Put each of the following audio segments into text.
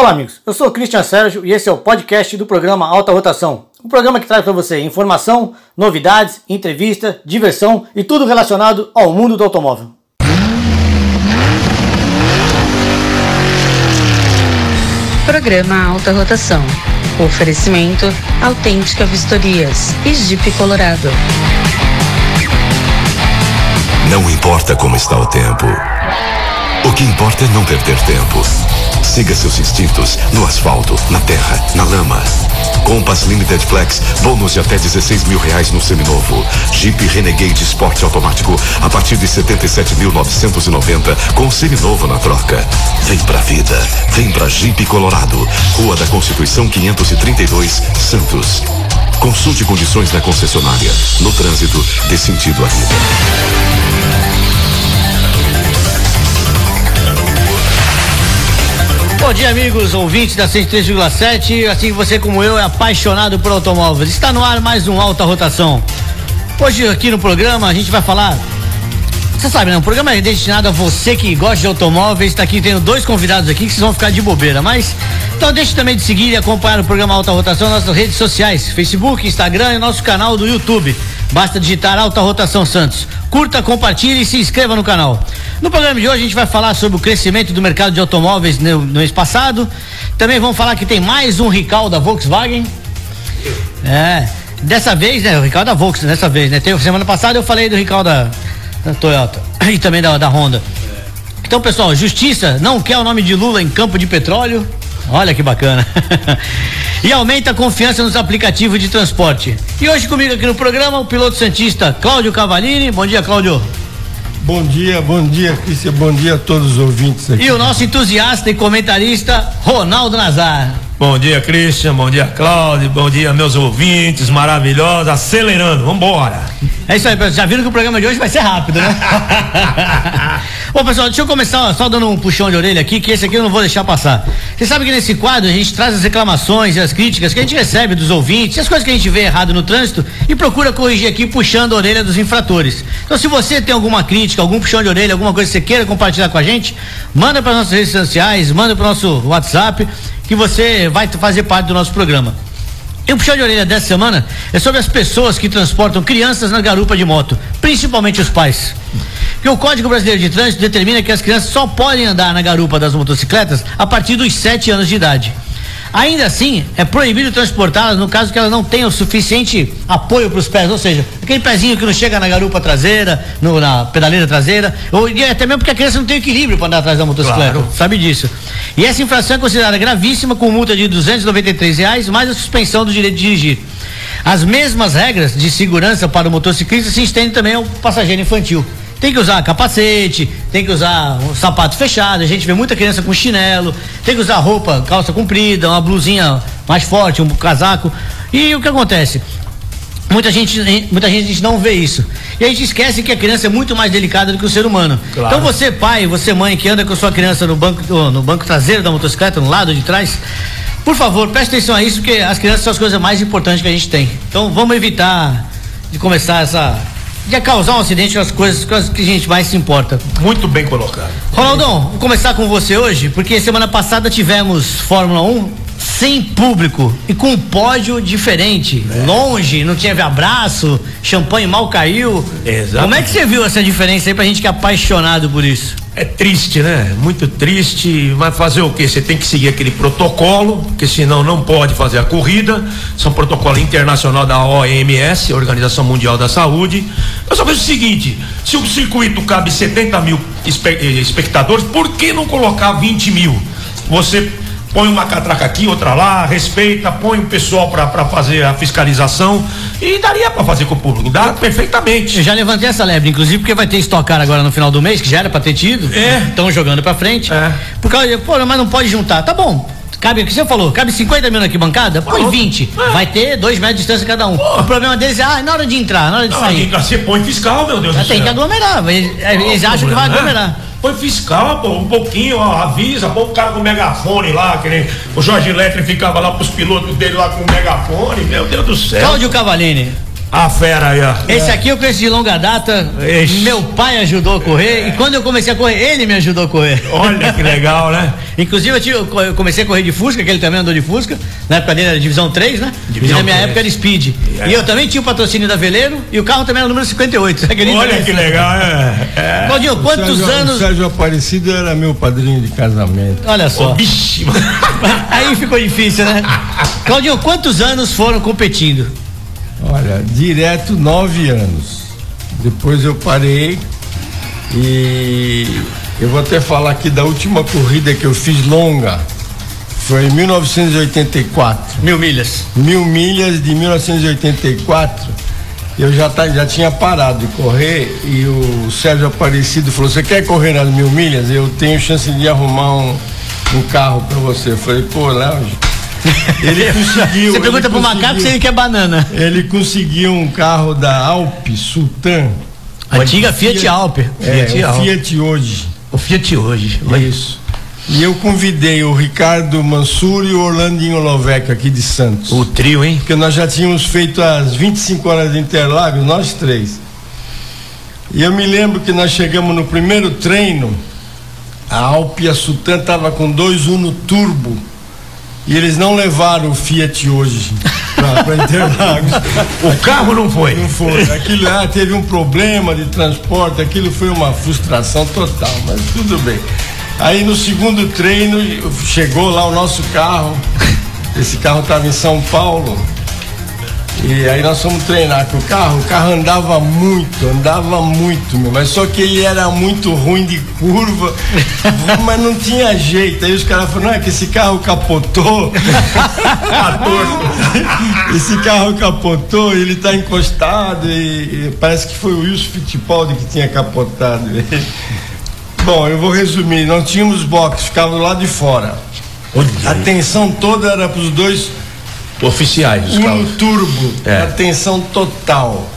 Olá, amigos. Eu sou o Cristian Sérgio e esse é o podcast do programa Alta Rotação. Um programa que traz para você informação, novidades, entrevista, diversão e tudo relacionado ao mundo do automóvel. Programa Alta Rotação. Oferecimento Autêntica Vistorias e Jeep Colorado. Não importa como está o tempo. O que importa é não perder tempo. Siga seus instintos no asfalto, na terra, na lama. Compass Limited Flex, bônus de até 16 mil reais no seminovo. Jeep Renegade Sport automático a partir de 77.990 com seminovo na troca. Vem pra vida, vem pra Jeep Colorado, Rua da Constituição 532, Santos. Consulte condições na concessionária. No trânsito, dê sentido à vida. Bom dia, amigos, ouvintes da 103,7. Assim você, como eu, é apaixonado por automóveis. Está no ar mais um Alta Rotação. Hoje, aqui no programa, a gente vai falar. Você sabe, né? O programa é destinado a você que gosta de automóveis. Está aqui, tendo dois convidados aqui que vocês vão ficar de bobeira. Mas, então deixe também de seguir e acompanhar o programa Alta Rotação nas nossas redes sociais: Facebook, Instagram e nosso canal do YouTube. Basta digitar Alta Rotação Santos. Curta, compartilhe e se inscreva no canal. No programa de hoje a gente vai falar sobre o crescimento do mercado de automóveis no, no mês passado. Também vamos falar que tem mais um Rical da Volkswagen. É, dessa vez, né? O Rical da Volkswagen, dessa vez, né? Tem, semana passada eu falei do Rical da, da Toyota e também da, da Honda. Então, pessoal, Justiça não quer o nome de Lula em campo de petróleo. Olha que bacana. e aumenta a confiança nos aplicativos de transporte. E hoje comigo aqui no programa o piloto santista Cláudio Cavalini. Bom dia, Cláudio. Bom dia, bom dia, Cristian. Bom dia a todos os ouvintes aqui. E o nosso entusiasta e comentarista Ronaldo Nazar. Bom dia, Christian. Bom dia, Cláudio. Bom dia, meus ouvintes maravilhosos. Acelerando, vambora. É isso aí, pessoal. Já viram que o programa de hoje vai ser rápido, né? Bom, pessoal, deixa eu começar só dando um puxão de orelha aqui, que esse aqui eu não vou deixar passar. Você sabe que nesse quadro a gente traz as reclamações e as críticas que a gente recebe dos ouvintes, as coisas que a gente vê errado no trânsito e procura corrigir aqui puxando a orelha dos infratores. Então, se você tem alguma crítica, algum puxão de orelha, alguma coisa que você queira compartilhar com a gente, manda para nossas redes sociais, manda para o nosso WhatsApp, que você vai fazer parte do nosso programa. E o puxão de orelha dessa semana é sobre as pessoas que transportam crianças na garupa de moto, principalmente os pais. Porque o Código Brasileiro de Trânsito determina que as crianças só podem andar na garupa das motocicletas a partir dos 7 anos de idade. Ainda assim, é proibido transportá-las no caso que elas não tenham suficiente apoio para os pés, ou seja, aquele pezinho que não chega na garupa traseira, no, na pedaleira traseira, ou e até mesmo porque a criança não tem equilíbrio para andar atrás da motocicleta, Claro. sabe disso. E essa infração é considerada gravíssima com multa de 293 reais mais a suspensão do direito de dirigir. As mesmas regras de segurança para o motociclista se estendem também ao passageiro infantil. Tem que usar capacete, tem que usar um sapato fechado. A gente vê muita criança com chinelo, tem que usar roupa, calça comprida, uma blusinha mais forte, um casaco. E o que acontece? Muita gente, muita gente não vê isso. E a gente esquece que a criança é muito mais delicada do que o ser humano. Claro. Então você, pai, você, mãe, que anda com a sua criança no banco, no banco traseiro da motocicleta, no lado de trás, por favor, preste atenção a isso, porque as crianças são as coisas mais importantes que a gente tem. Então vamos evitar de começar essa. De causar um acidente as coisas, com as que a gente mais se importa. Muito bem colocado. Ronaldão, vou começar com você hoje, porque semana passada tivemos Fórmula 1 sem público e com um pódio diferente. Longe, não tinha abraço, champanhe mal caiu. Exato. Como é que você viu essa diferença aí pra gente que é apaixonado por isso? É triste, né? Muito triste, mas fazer o quê? Você tem que seguir aquele protocolo, porque senão não pode fazer a corrida. Um protocolo internacional da OMS, Organização Mundial da Saúde. Eu só vejo o seguinte: se o circuito cabe 70 mil eh, espectadores, por que não colocar 20 mil? Você põe uma catraca aqui, outra lá, respeita, põe o pessoal para fazer a fiscalização e daria para fazer com o público, dá perfeitamente. Eu já levantei essa lebre, inclusive, porque vai ter estocar agora no final do mês, que já era pra ter tido. É. Estão jogando pra frente. É. Por causa, pô, mas não pode juntar. Tá bom. Cabe, o que você falou, cabe 50 mil na arquibancada? Põe Pronto. 20. É. Vai ter dois metros de distância cada um. O problema deles é, ah, na hora de entrar, na hora de Não, sair. você põe fiscal, meu Deus Já do tem céu. que aglomerar. Eles, eles acham que vai problema, né? Põe fiscal, pô, um pouquinho, ó, avisa, põe o cara com megafone lá, que nem o Jorge Eletri ficava lá pros pilotos dele lá com o megafone, meu Deus do céu. Cláudio Cavalini. A fera aí, ó. Esse aqui eu conheço de longa data. Ixi. Meu pai ajudou a correr e quando eu comecei a correr, ele me ajudou a correr. Olha que legal, né? Inclusive eu, tive- eu co- eu comecei a correr de Fusca, que ele também andou de Fusca. Na época dele era divisão 3, né? Divisão e na minha 3. época era Speed. É. E eu também tinha o patrocínio da Veleiro e o carro também era o número 58. Você acredita Olha que legal, é. é. Claudinho, quantos Sérgio, anos. O Sérgio Aparecido era meu padrinho de casamento. Olha só. Bicho. Aí ficou difícil, né? Claudinho, quantos anos foram competindo? Olha, direto nove anos. Depois eu parei e eu vou até falar aqui da última corrida que eu fiz longa. Foi em 1984. Mil milhas. Mil milhas de 1984. Eu já, tá, já tinha parado de correr e o Sérgio Aparecido falou: Você quer correr nas mil milhas? Eu tenho chance de arrumar um, um carro para você. Eu falei: Pô, Léo. Ele conseguiu. Você pergunta pro macaco se ele quer banana. ele conseguiu um carro da Alp Sultan. Antiga Fiat Alpe. É, Fiat o Alp. Fiat hoje. O Fiat hoje. Isso. E eu convidei o Ricardo Mansur e o Orlandinho Lovec aqui de Santos. O trio, hein? Porque nós já tínhamos feito as 25 horas de Interlagos, nós três. E eu me lembro que nós chegamos no primeiro treino, a Alp e a Sultan tava com dois Uno Turbo. E eles não levaram o Fiat hoje para Interlagos. O carro não foi. Não foi. Aquilo lá teve um problema de transporte, aquilo foi uma frustração total, mas tudo bem. Aí no segundo treino chegou lá o nosso carro. Esse carro estava em São Paulo. E aí nós fomos treinar com o carro, o carro andava muito, andava muito, meu, mas só que ele era muito ruim de curva, mas não tinha jeito. Aí os caras falaram, não é que esse carro capotou. esse carro capotou, ele está encostado e, e parece que foi o Wilson Fittipaldi que tinha capotado. Bom, eu vou resumir, nós tínhamos box, ficava do lado de fora. A tensão toda era para os dois Oficiais, carros. Turbo, É. atenção total.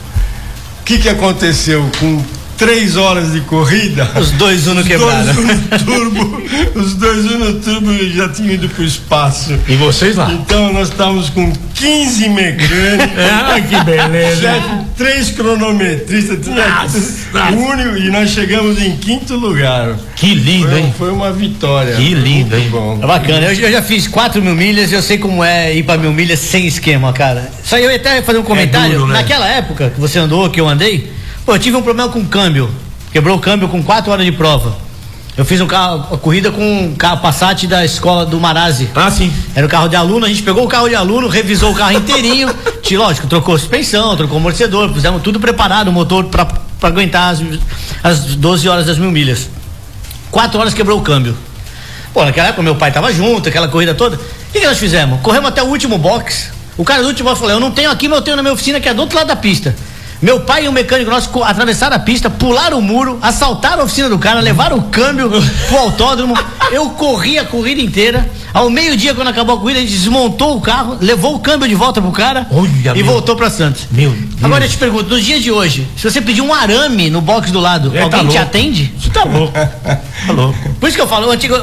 O que que aconteceu com três horas de corrida? Os dois Uno quebraram. Dois Uno Turbo, os dois Uno Turbo já tinham ido para o espaço. E vocês lá? Então nós estávamos com 15 mecânicos. Ah, que beleza. Sete, três cronometristas, tinha único, e nós chegamos em quinto lugar. Que lindo, Foi, hein? foi uma vitória. Que lindo, hein? Bom. É bacana, eu, eu já fiz 4 mil milhas e eu sei como é ir pra mil milhas sem esquema, cara. Só eu ia até fazer um comentário. duro, né? Naquela época que você andou, que eu andei, pô, eu tive um problema com o câmbio. Quebrou o câmbio com 4 horas de prova. Eu fiz um carro, uma corrida com um carro Passat da escola do Marazzi. Ah, sim. Era o carro de aluno, a gente pegou o carro de aluno, revisou o carro inteirinho, te, lógico, trocou suspensão, trocou amortecedor, fizemos tudo preparado, o motor pra aguentar as, as 12 horas das mil milhas. Quatro horas quebrou o câmbio. Pô, naquela época meu pai tava junto, aquela corrida toda. O que, que nós fizemos? Corremos até o último box. O cara do último box falou: Eu não tenho aqui, mas eu tenho na minha oficina que é do outro lado da pista. Meu pai e o mecânico nosso atravessaram a pista, pularam o muro, assaltaram a oficina do cara, levaram o câmbio pro autódromo. Eu corri a corrida inteira. Ao meio-dia, quando acabou a corrida, a gente desmontou o carro, levou o câmbio de volta pro cara Olha, e meu. voltou pra Santos. Meu Deus. Agora eu te pergunto, nos dias de hoje, se você pedir um arame no box do lado, É, tá alguém te louco. atende? Você tá louco. Tá louco. Por isso que eu falo, o antigo,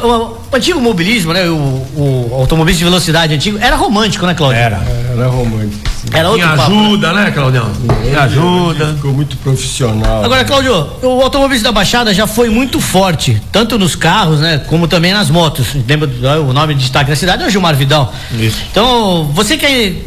o, antigo mobilismo, né? O, o automobilismo de velocidade antigo, era romântico, né, Cláudio? Era. Era romântico. sim. Era outro Me papo. né? ajuda, né, Claudião? Me ajuda. Ficou muito profissional. Agora, Cláudio, o automobilismo da Baixada já foi muito forte, tanto nos carros, né, como também nas motos. Lembra do- o nome de destaque da cidade é o Gilmar Vidal. Isso. Então, você que, que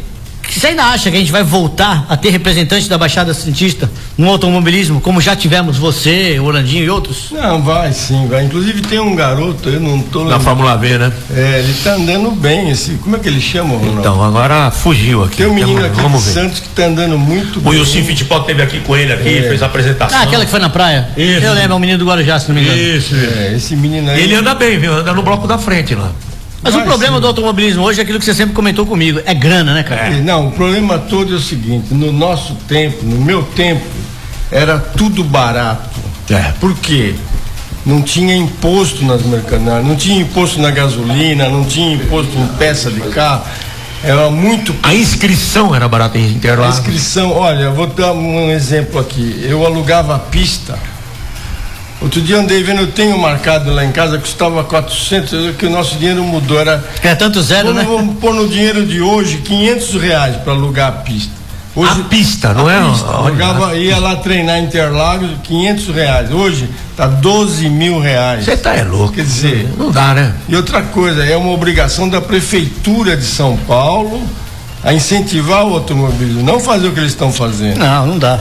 você ainda acha que a gente vai voltar a ter representante da Baixada Santista no automobilismo, como já tivemos você, o Orlandinho e outros? Não, vai sim, vai. Inclusive tem um garoto, eu não tô Na. Fórmula V, né? É, ele tá andando bem, esse. Como é que ele chama, Ronaldo? Então, agora fugiu aqui. tem um menino aqui Vamos de ver. Santos que tá andando muito O bem. Wilson Fittipaldi esteve aqui com ele aqui, É. fez a apresentação. Ah, aquela que foi na praia? Isso. Eu lembro, é o menino do Guarujá, se não me engano. Isso, isso. É, esse menino aí. Ele anda bem, viu? Anda no bloco da frente lá. Mas o problema do automobilismo hoje é aquilo que você sempre comentou comigo, é grana, né, cara? É, Não, o problema todo é o seguinte: no nosso tempo, no meu tempo, era tudo barato. É. Por quê? Não tinha imposto nas mercadorias, não tinha imposto na gasolina, não tinha imposto em peça de carro. Era muito A inscrição era barata em A Interlagos. inscrição, olha, vou dar um exemplo aqui. Eu alugava a pista. Outro dia andei vendo, eu tenho marcado lá em casa, custava 400, que o nosso dinheiro mudou. Era, É tanto zero, vamos, né? vamos pôr no dinheiro de hoje 500 reais para alugar a pista. Hoje, a pista, não a é? Pista. Jogava, ia lá treinar Interlagos, 500 reais. Hoje tá 12 mil reais. Você tá é louco. Quer dizer, não dá, né? E outra coisa, é uma obrigação da prefeitura de São Paulo a incentivar o automobilismo, não fazer o que eles estão fazendo. Não, não dá.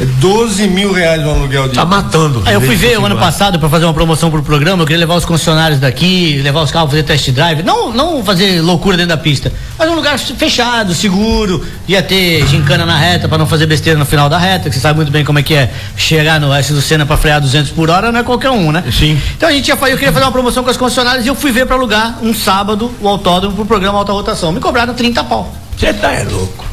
É 12 mil reais o aluguel de. Tá matando. Aí eu fui ver o ano passado para fazer uma promoção pro programa. Eu queria levar os concessionários daqui, levar os carros fazer test drive. Não, não fazer loucura dentro da pista, mas um lugar fechado, seguro. Ia ter gincana na reta para não fazer besteira no final da reta, que você sabe muito bem como é que é. Chegar no S do Senna para frear 200 por hora não é qualquer um, né? Sim. Então a gente ia fazer, eu queria fazer uma promoção com as concessionárias e eu fui ver para alugar um sábado o autódromo pro programa Alta Rotação. Me cobraram 30 pau. Você tá é louco.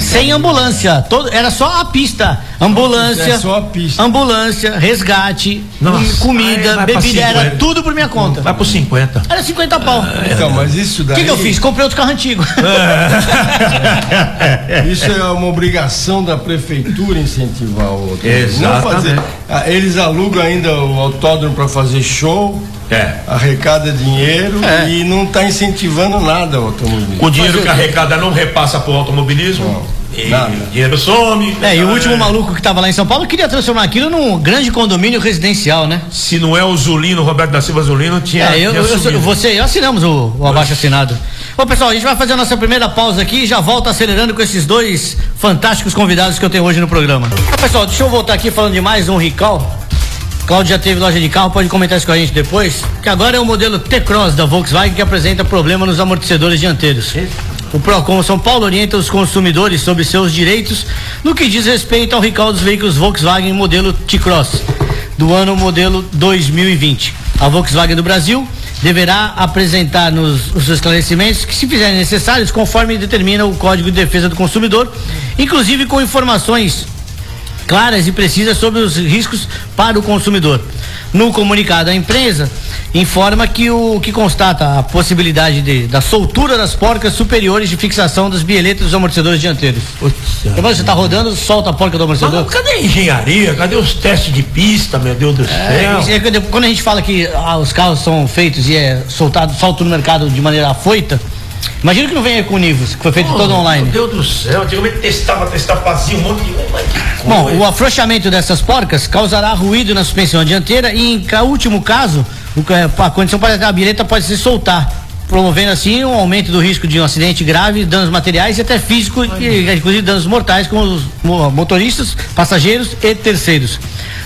Sem ambulância, todo, era só a pista. Ambulância, é só a pista. ambulância, resgate, Nossa, comida, vai, vai bebida, era tudo por minha conta. Vai por 50. Era 50 pau. Ah, então, mas isso daí. O que, que, eu fiz? Comprei outro carro antigo. É. isso é uma obrigação da prefeitura incentivar o outro. Não fazer. Ah, eles alugam ainda o autódromo para fazer show. É. Arrecada dinheiro é. e não está incentivando nada o automobilismo. O dinheiro que arrecada não repassa para o automobilismo. Não. E Nada. o dinheiro some. É, e o último maluco que estava lá em São Paulo queria transformar aquilo num grande condomínio residencial, né? Se não é o Zulino, Roberto da Silva Zulino, tinha. É, eu, tinha eu, eu você, assinamos o, o abaixo assinado. Bom, pessoal, a gente vai fazer a nossa primeira pausa aqui e já volta acelerando com esses dois fantásticos convidados que eu tenho hoje no programa. pessoal, deixa eu voltar aqui falando de mais um Rical. Cláudio já teve loja de carro, pode comentar isso com a gente depois. Que agora é o modelo T-Cross da Volkswagen que apresenta problema nos amortecedores dianteiros. O Procon São Paulo orienta os consumidores sobre seus direitos no que diz respeito ao recall dos veículos Volkswagen modelo T-Cross do ano modelo 2020. A Volkswagen do Brasil deverá apresentar nos, os esclarecimentos que se fizerem necessários conforme determina o Código de Defesa do Consumidor, inclusive com informações claras e precisas sobre os riscos para o consumidor. No comunicado, a empresa informa que o que constata a possibilidade de, da soltura das porcas superiores de fixação das bieletas dos amortecedores dianteiros. Putz, você está rodando, solta a porca do amortecedor? Mas, cadê a engenharia? Cadê os testes de pista, meu Deus do é, céu? É, quando a gente fala que ah, os carros são feitos e é soltado, solto no mercado de maneira afoita, Imagina que não venha com Nivus, que foi feito oh, todo online. Meu Deus do céu, antigamente testava, testava, fazia um monte de. Bom, o afrouxamento dessas porcas causará ruído na suspensão dianteira e, em último caso, a condição para a bilheta pode se soltar, promovendo assim um aumento do risco de um acidente grave, danos materiais e até físicos, inclusive danos mortais com os motoristas, passageiros e terceiros.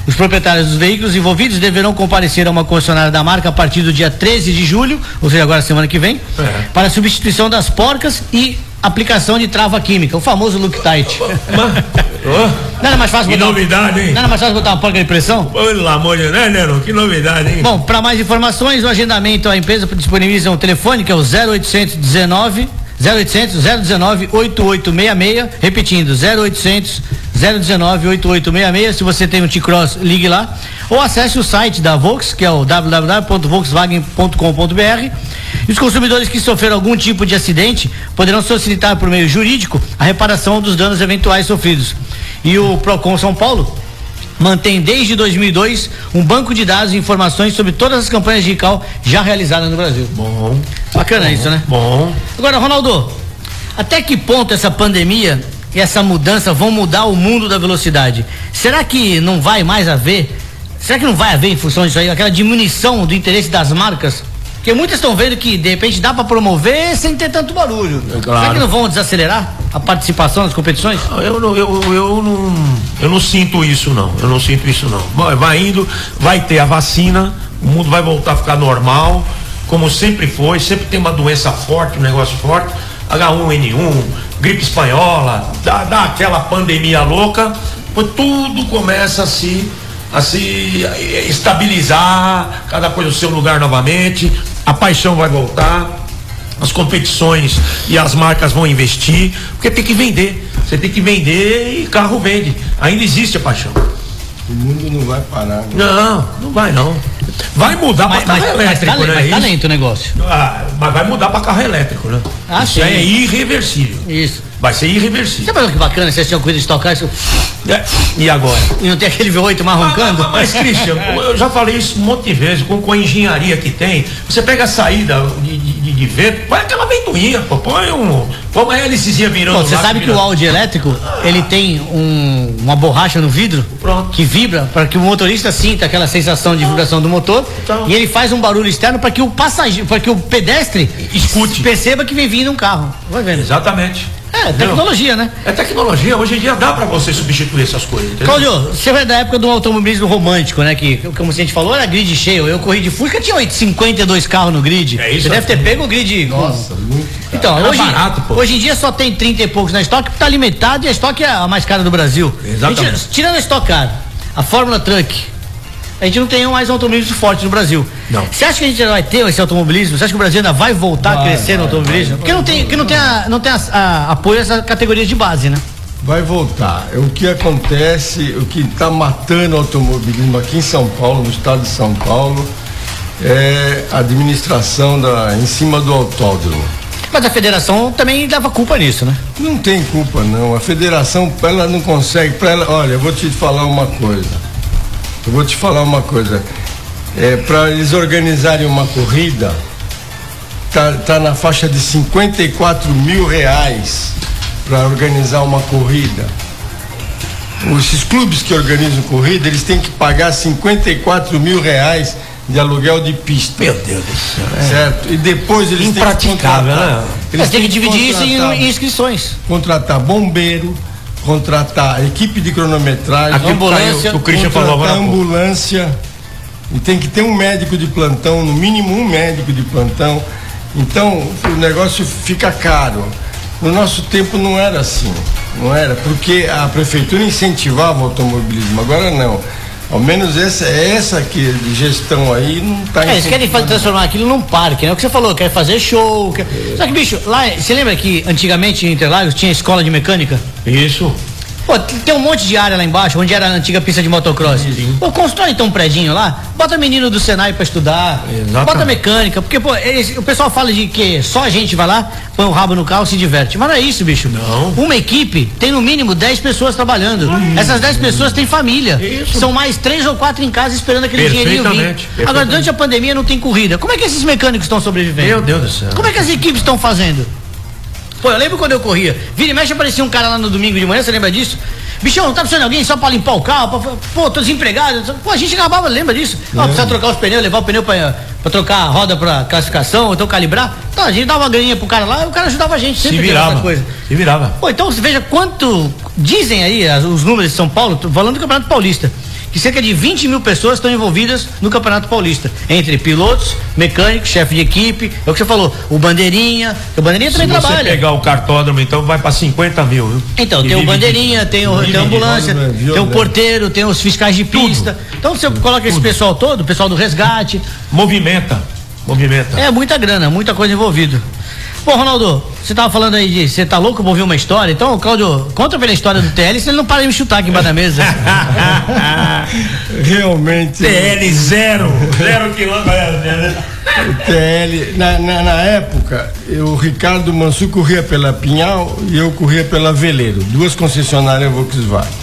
Os proprietários dos veículos envolvidos deverão comparecer a uma concessionária da marca a partir do dia 13 de julho, ou seja, agora semana que vem, é. para a substituição das porcas e aplicação de trava química, o famoso look tight. Oh. Nada mais fácil que botar, novidade, hein? Nada mais fácil botar uma porca de pressão? Pelo amor de Deus, né, Nero? Que novidade, hein? Bom, para mais informações, o agendamento, a empresa disponibiliza um telefone que é o 0819 0800 019 8866, repetindo, 0800 019 8866. Se você tem um T-Cross, ligue lá. Ou acesse o site da Volks, que é o www.volkswagen.com.br. E os consumidores que sofreram algum tipo de acidente poderão solicitar por meio jurídico a reparação dos danos eventuais sofridos. E o Procon São Paulo mantém desde 2002 um banco de dados e informações sobre todas as campanhas de ICAO já realizadas no Brasil. Bom. Bacana bom, isso, né? Bom. Agora, Ronaldo, até que ponto essa pandemia e essa mudança vão mudar o mundo da velocidade? Será que não vai mais haver? Será que não vai haver em função disso aí aquela diminuição do interesse das marcas porque muitas estão vendo que de repente dá para promover sem ter tanto barulho. É claro. Será que não vão desacelerar a participação nas competições? Eu não, eu, eu não, eu não sinto isso não. Eu não sinto isso não. Vai indo, vai ter a vacina, o mundo vai voltar a ficar normal, como sempre foi. Sempre tem uma doença forte, um negócio forte. H1N1, gripe espanhola, dá, dá aquela pandemia louca, tudo começa a se a se estabilizar, cada coisa no seu lugar novamente, a paixão vai voltar, as competições e as marcas vão investir, porque tem que vender. Você tem que vender e carro vende. Ainda existe a paixão. O mundo não vai parar. Né? Não, não vai não. Vai mudar para carro mas, elétrico, mas tá, né? Mas tá lento o negócio. Ah, mas vai mudar para carro elétrico, né? Ah, Isso sim. é irreversível. Isso. Vai ser irreversível. Sabe que bacana vocês tinham cuidado de tocar isso? É. E agora? E não tem aquele V8 mais roncando? Mas, mas, Christian, eu já falei isso um monte de vezes, com, com a engenharia que tem, você pega a saída de, de, vento, põe aquela vento picuinha, pô, põe um. Põe uma hélicezinha virando. Pô, você sabe que vira- o Audi elétrico, ele tem um- uma borracha no vidro Pronto. que vibra para que o motorista sinta aquela sensação de vibração do motor Então. e ele faz um barulho externo para que o passageiro, para que o pedestre Escute. perceba que vem vindo um carro. Vai vendo. Exatamente. É, tecnologia, né? É tecnologia, hoje em dia dá pra você substituir essas coisas. entendeu? Cláudio, você é da época do automobilismo romântico, né? Que, como a gente falou, era grid cheio. Eu corri de Fusca, tinha 8, 52 carros no grid. É isso, Você deve ter pego o grid. Nossa, muito. Então, Era hoje, barato, pô. hoje em dia só tem 30 e poucos na estoque, tá limitado e a estoque é a mais cara do Brasil. Exatamente. Gente- tirando a Stock Car, a Fórmula Truck, a gente não tem mais automobilismo forte no Brasil. Não. Você acha que a gente ainda vai ter esse automobilismo? Você acha que o Brasil ainda vai voltar a Vai, crescer no vai, automobilismo? vai, Porque não tem, porque não tem, a, não tem a- a- apoio a essas categorias de base, né? Vai voltar. O que acontece, o que está matando o automobilismo aqui em São Paulo, no estado de São Paulo, é a administração da, em cima do autódromo. Mas a federação também leva culpa nisso, né? Não tem culpa não. A federação, ela não consegue. Ela, olha, eu vou te falar uma coisa. Eu vou te falar uma coisa. É, para eles organizarem uma corrida, tá, tá na faixa de 54 mil reais para organizar uma corrida. Esses clubes que organizam corrida, eles têm que pagar 54 mil reais de aluguel de pista. Meu Deus do céu. Certo? E depois eles têm que Impraticável, contratar. né? Eles têm que dividir isso em inscrições. contratar bombeiro, contratar equipe de cronometragem, que ambulância, que o Christian falou ambulância. E tem que ter um médico de plantão, no mínimo um médico de plantão. Então o negócio fica caro. No nosso tempo não era assim, não era, porque a prefeitura incentivava o automobilismo, agora não. Ao menos essa, essa que de gestão aí não está É, eles querem fazer, transformar aquilo num parque, né? O que você falou, quer fazer show. Quer... Só que, bicho, lá, você lembra que antigamente em Interlagos tinha escola de mecânica? Isso. Pô, tem um monte de área lá embaixo, onde era a antiga pista de motocross. Pô, constrói então um predinho lá, bota menino do Senai pra estudar, Exatamente. bota mecânica, porque, pô, eles- o pessoal fala de que só a gente vai lá, põe o rabo no carro e se diverte. Mas não é isso, bicho. Não. Uma equipe tem no mínimo 10 pessoas trabalhando. Essas 10 pessoas têm família. Isso. São mais três ou quatro em casa esperando aquele dinheirinho vir. Agora, durante a pandemia não tem corrida. Como é que esses mecânicos estão sobrevivendo? Meu Deus do céu. Como é que as equipes estão fazendo? Pô, eu lembro quando eu corria. Vira e mexe aparecia um cara lá no domingo de manhã, você lembra disso? Bichão, não tá precisando de alguém só pra limpar o carro? Pra, pô, tô desempregado. Pô, a gente acabava, lembra disso? Ó, precisa trocar os pneus, levar o pneu pra, pra trocar a roda pra classificação, ou então calibrar. Então a gente dava uma graninha pro cara lá e o cara ajudava a gente. Se Sempre teve virava. coisa. Se virava. Pô, então você veja quanto dizem aí as- os números de São Paulo, falando do Campeonato Paulista, que cerca de 20 mil pessoas estão envolvidas no Campeonato Paulista, entre pilotos, mecânicos, chefe de equipe, é o que você falou, o Bandeirinha, o Bandeirinha Se também você trabalha. pegar o cartódromo, então vai pra 50 mil, viu? Então, E tem o bandeirinha, tem, o, tem a ambulância, violento, tem o violento. porteiro, tem os fiscais de pista. Então você coloca esse pessoal todo, o pessoal do resgate. Movimenta. Movimenta. É muita grana, muita coisa envolvida. Bom, Ronaldo, você tava falando aí de. Você tá louco pra ouvir uma história? Então, Cláudio, conta pela história do TL, se ele não para de me chutar aqui embaixo da mesa. Realmente. TL zero. Zero quilômetro. O TL, na, na, na época, o Ricardo Mansu corria pela Pinhal e eu corria pela Veleiro, duas concessionárias Volkswagen.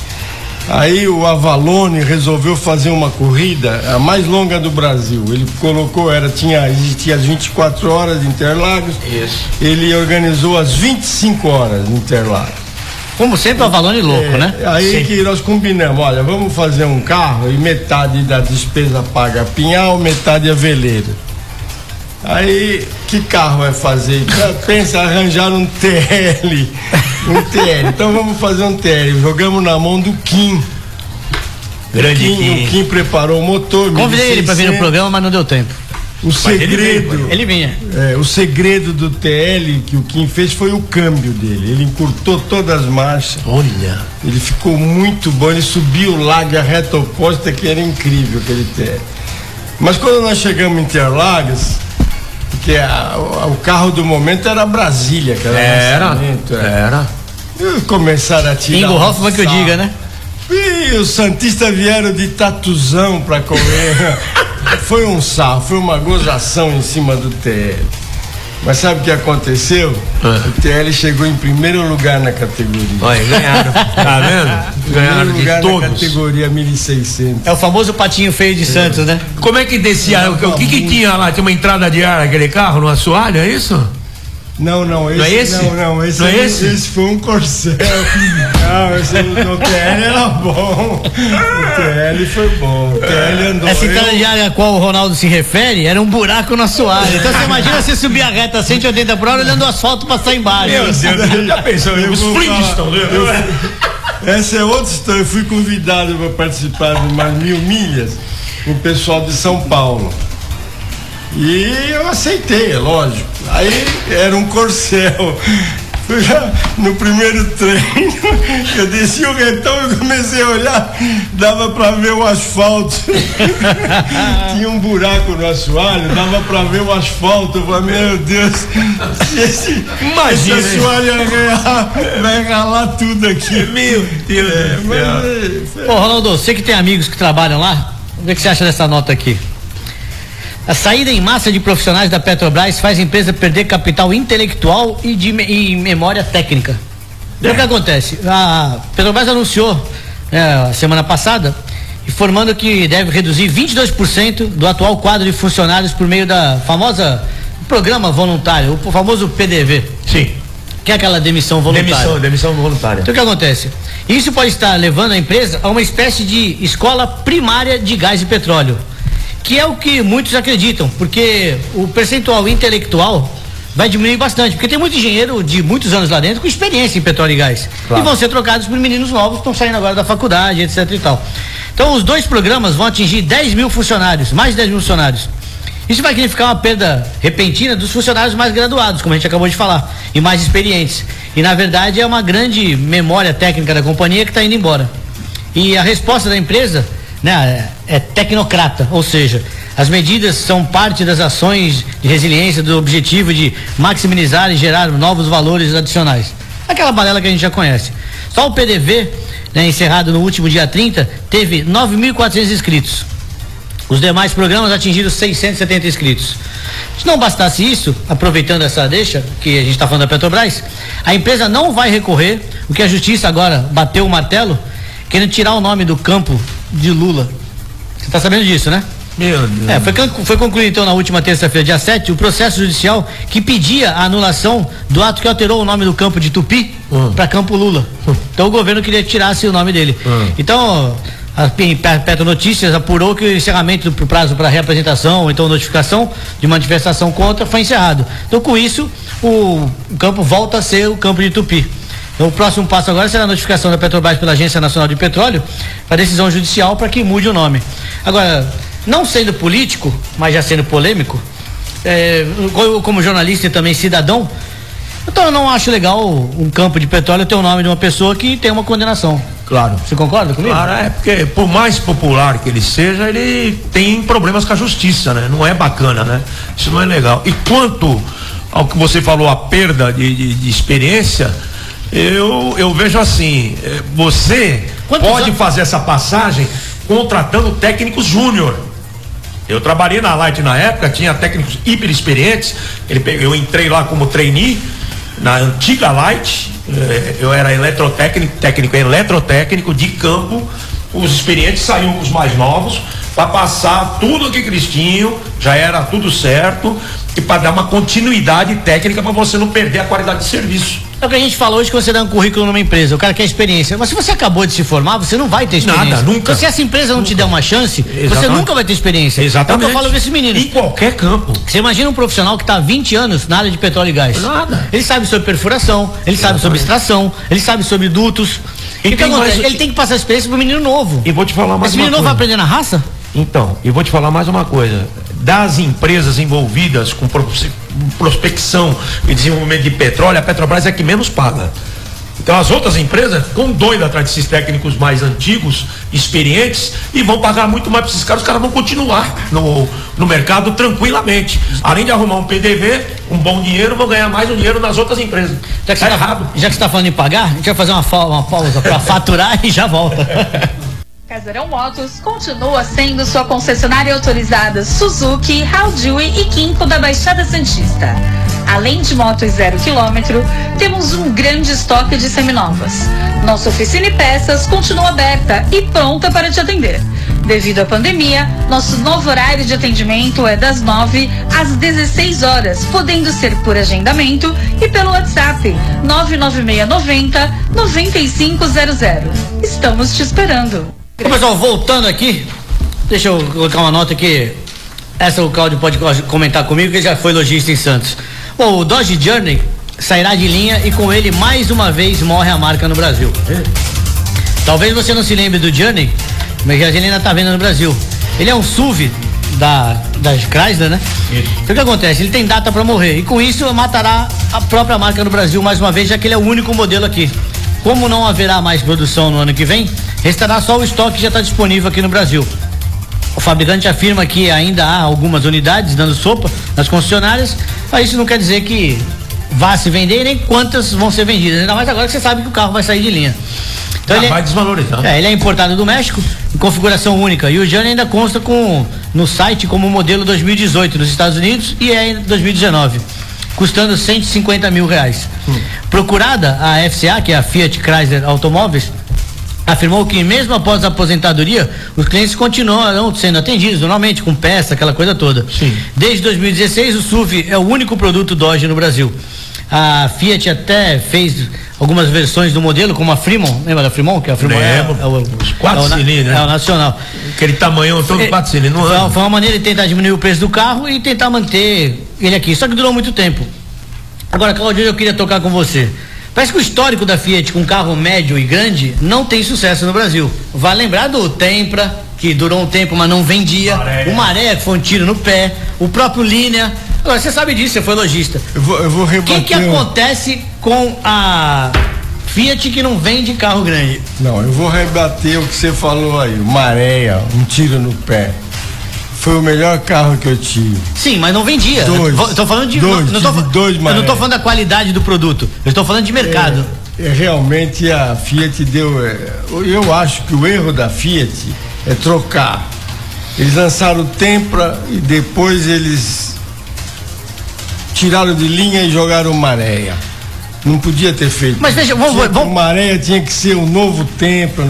Aí o Avalone resolveu fazer uma corrida, a mais longa do Brasil. Ele colocou, era, tinha, existia as 24 horas de Interlagos. Isso. Ele organizou as 25 horas de Interlagos. Como sempre, o Avalone louco, É, né? Aí Sim. que nós combinamos, olha, vamos fazer um carro e metade da despesa paga a Pinhal, metade a Veleiro. Aí, que carro vai fazer? Pensa, arranjar um TL. Um TL. Então vamos fazer um TL. Jogamos na mão do Kim. Grande Kim, o Kim. Kim preparou o motor. Convidei ele pra vir no 1600. programa, mas não deu tempo. O veio, segredo. Ele vinha. É, o segredo do TL que o Kim fez foi o câmbio dele. Ele encurtou todas as marchas. Olha. Ele ficou muito bom, ele subiu o lago a reta oposta, que era incrível aquele TL. Mas quando nós chegamos em Interlagos, porque a- o, carro do momento era Brasília, que era, Era. é. Era. E Começaram a tirar. Ingo Hoffman que eu diga, né? E os Santistas vieram de tatuzão pra comer. foi um sarro, foi uma gozação em cima do TL. Mas sabe o que aconteceu? Ah. O TL chegou em primeiro lugar na categoria. Olha, ganharam. Tá vendo? Ganharam primeiro lugar de na todos. categoria 1600. É o famoso patinho feio de Santos, né? Como é que descia? O, que- o que que tinha lá? Tinha uma entrada de ar naquele carro, no assoalho, é isso? Não, não, esse, não é esse? Não, não, esse, não é um, esse? esse foi um corcel. não, esse o TL era bom. O TL foi bom. O TL andou. Essa eu- de área a qual o Ronaldo se refere era um buraco no assoalho. Então você imagina você subir a reta a 180 por hora olhando o asfalto passar embaixo. Meu Deus, já pensou? Eu Os Flintstones? Essa é outra história. Eu fui convidado para participar de umas mil milhas com o pessoal de São Paulo. E eu aceitei, é lógico. Aí era um corcel. No primeiro treino, eu desci o retão e comecei a olhar, dava para ver o asfalto. Tinha um buraco no assoalho, dava para ver o asfalto. Eu falei, meu Deus, se esse, Imagina, esse assoalho arranhar, vai ralar tudo aqui. Meu Deus É, mas, céu. é, Ô, Ronaldo, você que tem amigos que trabalham lá, o que que você acha dessa nota aqui? A saída em massa de profissionais da Petrobras faz a empresa perder capital intelectual e de e memória técnica. O que acontece? A Petrobras anunciou é, semana passada informando que deve reduzir 22% do atual quadro de funcionários por meio da famosa programa voluntário, o famoso PDV, Sim. que é aquela demissão voluntária. Demissão, demissão voluntária. Então o que acontece? Isso pode estar levando a empresa a uma espécie de escola primária de gás e petróleo, que é o que muitos acreditam, porque o percentual intelectual vai diminuir bastante, porque tem muito engenheiro de muitos anos lá dentro com experiência em petróleo e gás. Claro. E vão ser trocados por meninos novos que estão saindo agora da faculdade, etc e tal. Então os dois programas vão atingir 10 mil funcionários, mais de 10 mil funcionários. Isso vai significar uma perda repentina dos funcionários mais graduados, como a gente acabou de falar, e mais experientes. E na verdade é uma grande memória técnica da companhia que está indo embora. E a resposta da empresa né, é tecnocrata, ou seja, as medidas são parte das ações de resiliência do objetivo de maximizar e gerar novos valores adicionais. Aquela balela que a gente já conhece. Só o PDV, né, encerrado no último dia 30, teve 9.400 inscritos. Os demais programas atingiram 670 inscritos. Se não bastasse isso, aproveitando essa deixa, que a gente está falando da Petrobras, a empresa não vai recorrer, o que a justiça agora bateu o martelo, querendo tirar o nome do campo de Lula. Você está sabendo disso, né? Meu Deus. É, foi, foi concluído então na última terça-feira, dia 7, o processo judicial que pedia a anulação do ato que alterou o nome do campo de Tupi Hum. para Campo Lula. Então o governo queria que tirasse o nome dele. Hum. Então, a Pe- Pe- Petro Notícias apurou que o encerramento do prazo para reapresentação, ou então notificação de manifestação contra, foi encerrado. Então, com isso, o campo volta a ser o campo de Tupi. Então, o próximo passo agora será a notificação da Petrobras pela Agência Nacional de Petróleo para decisão judicial para que mude o nome. Agora, não sendo político, mas já sendo polêmico, é, como jornalista e também cidadão, então eu não acho legal um campo de petróleo ter o nome de uma pessoa que tem uma condenação. Claro. Você concorda comigo? Claro, é porque por mais popular que ele seja, ele tem problemas com a justiça, né? Não é bacana, né? Isso não é legal. E quanto ao que você falou, a perda de, de- de experiência, eu, eu vejo assim, eh, você Quantos pode anos? fazer essa passagem contratando técnicos júnior. Eu trabalhei na Light na época, tinha técnicos hiper experientes. Ele eu entrei lá como trainee na antiga Light. eh, Eu era eletrotécnico, técnico eletrotécnico de campo. Os experientes saíam com os mais novos para passar tudo o que eles tinham, já era tudo certo e para dar uma continuidade técnica para você não perder a qualidade de serviço. É o que a gente falou hoje que você dá um currículo numa empresa, o cara quer experiência. Mas se você acabou de se formar, você não vai ter experiência. Nada, nunca. Então, se essa empresa não te der uma chance, você Exatamente. nunca vai ter experiência. Exatamente. É o que eu falo desse menino. Em qualquer campo. Você imagina um profissional que está há 20 anos na área de petróleo e gás. Nada. Ele sabe sobre perfuração, ele sabe sobre extração, ele sabe sobre dutos. E E o que tem mais- Ele tem que passar experiência pro menino novo. E vou te falar mais Esse menino novo vai aprender na raça? Então, e vou te falar mais uma coisa. Das empresas envolvidas com prospecção e desenvolvimento de petróleo, a Petrobras é a que menos paga. Então as outras empresas ficam doidas atrás desses técnicos mais antigos, experientes, e vão pagar muito mais para esses caras, os caras vão continuar no, no mercado tranquilamente. Além de arrumar um PDV, um bom dinheiro, vão ganhar mais um dinheiro nas outras empresas. Já que, Tá você errado. tá, já que você tá falando em pagar, a gente vai fazer uma, uma pausa para faturar e já volta. Casarão Motos continua sendo sua concessionária autorizada Suzuki, Haldui e Quinco da Baixada Santista. Além de motos zero quilômetro, temos um grande estoque de seminovas. Nossa oficina e peças continua aberta e pronta para te atender. Devido à pandemia, nosso novo horário de atendimento é das 9 às 16 horas, podendo ser por agendamento e pelo WhatsApp 99690 9500. Estamos te esperando. Pessoal, voltando aqui, deixa eu colocar uma nota aqui. Essa o Claudio pode comentar comigo, que já foi lojista em Santos. Bom, o Dodge Journey sairá de linha e com ele mais uma vez morre a marca no Brasil. Talvez você não se lembre do Journey, mas a gente ainda está vendo no Brasil. Ele é um SUV da, da Chrysler, né? Isso. Então o que acontece? Ele tem data para morrer e com isso matará a própria marca no Brasil mais uma vez, já que ele é o único modelo aqui. Como não haverá mais produção no ano que vem, restará só o estoque que já está disponível aqui no Brasil. O fabricante afirma que ainda há algumas unidades dando sopa nas concessionárias, mas isso não quer dizer que vá se vender nem quantas vão ser vendidas. Ainda mais agora que você sabe que o carro vai sair de linha. Então ah, ele é- vai desvalorizar. É, ele é importado do México, em configuração única. E o Jane ainda consta com no site como modelo 2018 nos Estados Unidos e é em 2019, custando 150 mil reais. Hum. Procurada a FCA, que é a Fiat Chrysler Automóveis, afirmou que mesmo após a aposentadoria, os clientes continuam sendo atendidos normalmente com peça, aquela coisa toda. Sim. Desde 2016, o SUV é o único produto Dodge no Brasil. A Fiat até fez algumas versões do modelo, como a Fremont, lembra da Fremont? Que a Fremont é, é, o, os quatro é cilindros, né? É o nacional. Aquele tamanhão todo é, quatro cilindros. Foi, foi uma maneira de tentar diminuir o preço do carro e tentar manter ele aqui. Só que durou muito tempo. Agora, Claudio, eu queria tocar com você. Parece que o histórico da Fiat com carro médio e grande não tem sucesso no Brasil. Vale lembrar do Tempra, que durou um tempo, mas não vendia. Maré. O Maré, que foi um tiro no pé. O próprio Linea. Agora, você sabe disso, você foi lojista. Eu vou, eu vou rebater. O que, que acontece com a Fiat que não vende carro grande? Não, eu vou rebater o que você falou aí. Maréia, um tiro no pé. Foi o melhor carro que eu tive. Sim, mas não vendia. Dois. Estou falando de. Dois, não, não tô, dois eu não estou falando da qualidade do produto. Eu estou falando de mercado. É, é, realmente a Fiat deu. É, eu acho que o erro da Fiat é trocar. Eles lançaram o Tempra e depois eles tiraram de linha e jogaram Maréia. Não podia ter feito. Mas veja, vamos, vamos... Maréia tinha que ser o um novo Tempra,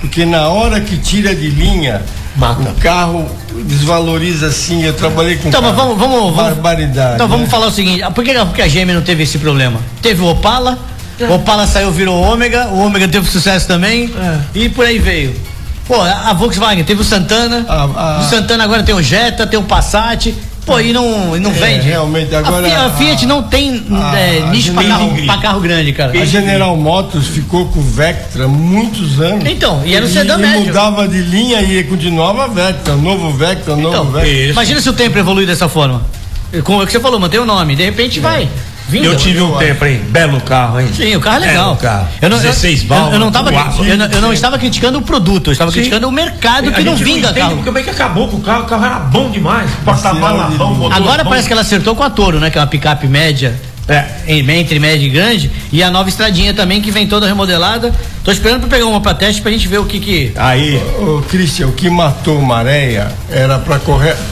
porque na hora que tira de linha Mata. O carro desvaloriza assim. Eu trabalhei com então, carro. vamos, vamos, barbaridade. Então né? vamos falar o seguinte: por que, porque a GM não teve esse problema? Teve o Opala, o Opala saiu, virou Ômega, o Ômega teve sucesso também é. e por aí veio. Pô, a Volkswagen teve o Santana, a, a, o Santana agora tem o Jetta, tem o Passat, Pô, e não, e não é, vende. Realmente, agora. A, a Fiat não tem a, é, nicho para carro, pra carro grande, cara. A General Motors ficou com o Vectra muitos anos. Então, e era o sedã médio. mudava de linha e continuava Vectra, novo Vectra, novo então, Vectra. Imagina se o tempo evolui dessa forma. Com o que você falou, mantém o nome. De repente é. vai. Vinda, eu tive um tempo, hein? Belo carro, hein? Sim, o carro é legal. Belo carro. Eu não, 16 válvulas. Eu, eu, não tava, eu, não, eu não estava criticando o produto, eu estava Sim. criticando o mercado que não vinga carro. Como é que acabou com o carro? O carro era bom demais. Porta-mala, Agora parece que ela acertou com a Toro, né? Que é uma picape média é, entre média e grande, e a nova estradinha também que vem toda remodelada. Tô esperando para pegar uma para teste pra gente ver o que que. Aí, ô, ô Cristian, o que matou Maréia era para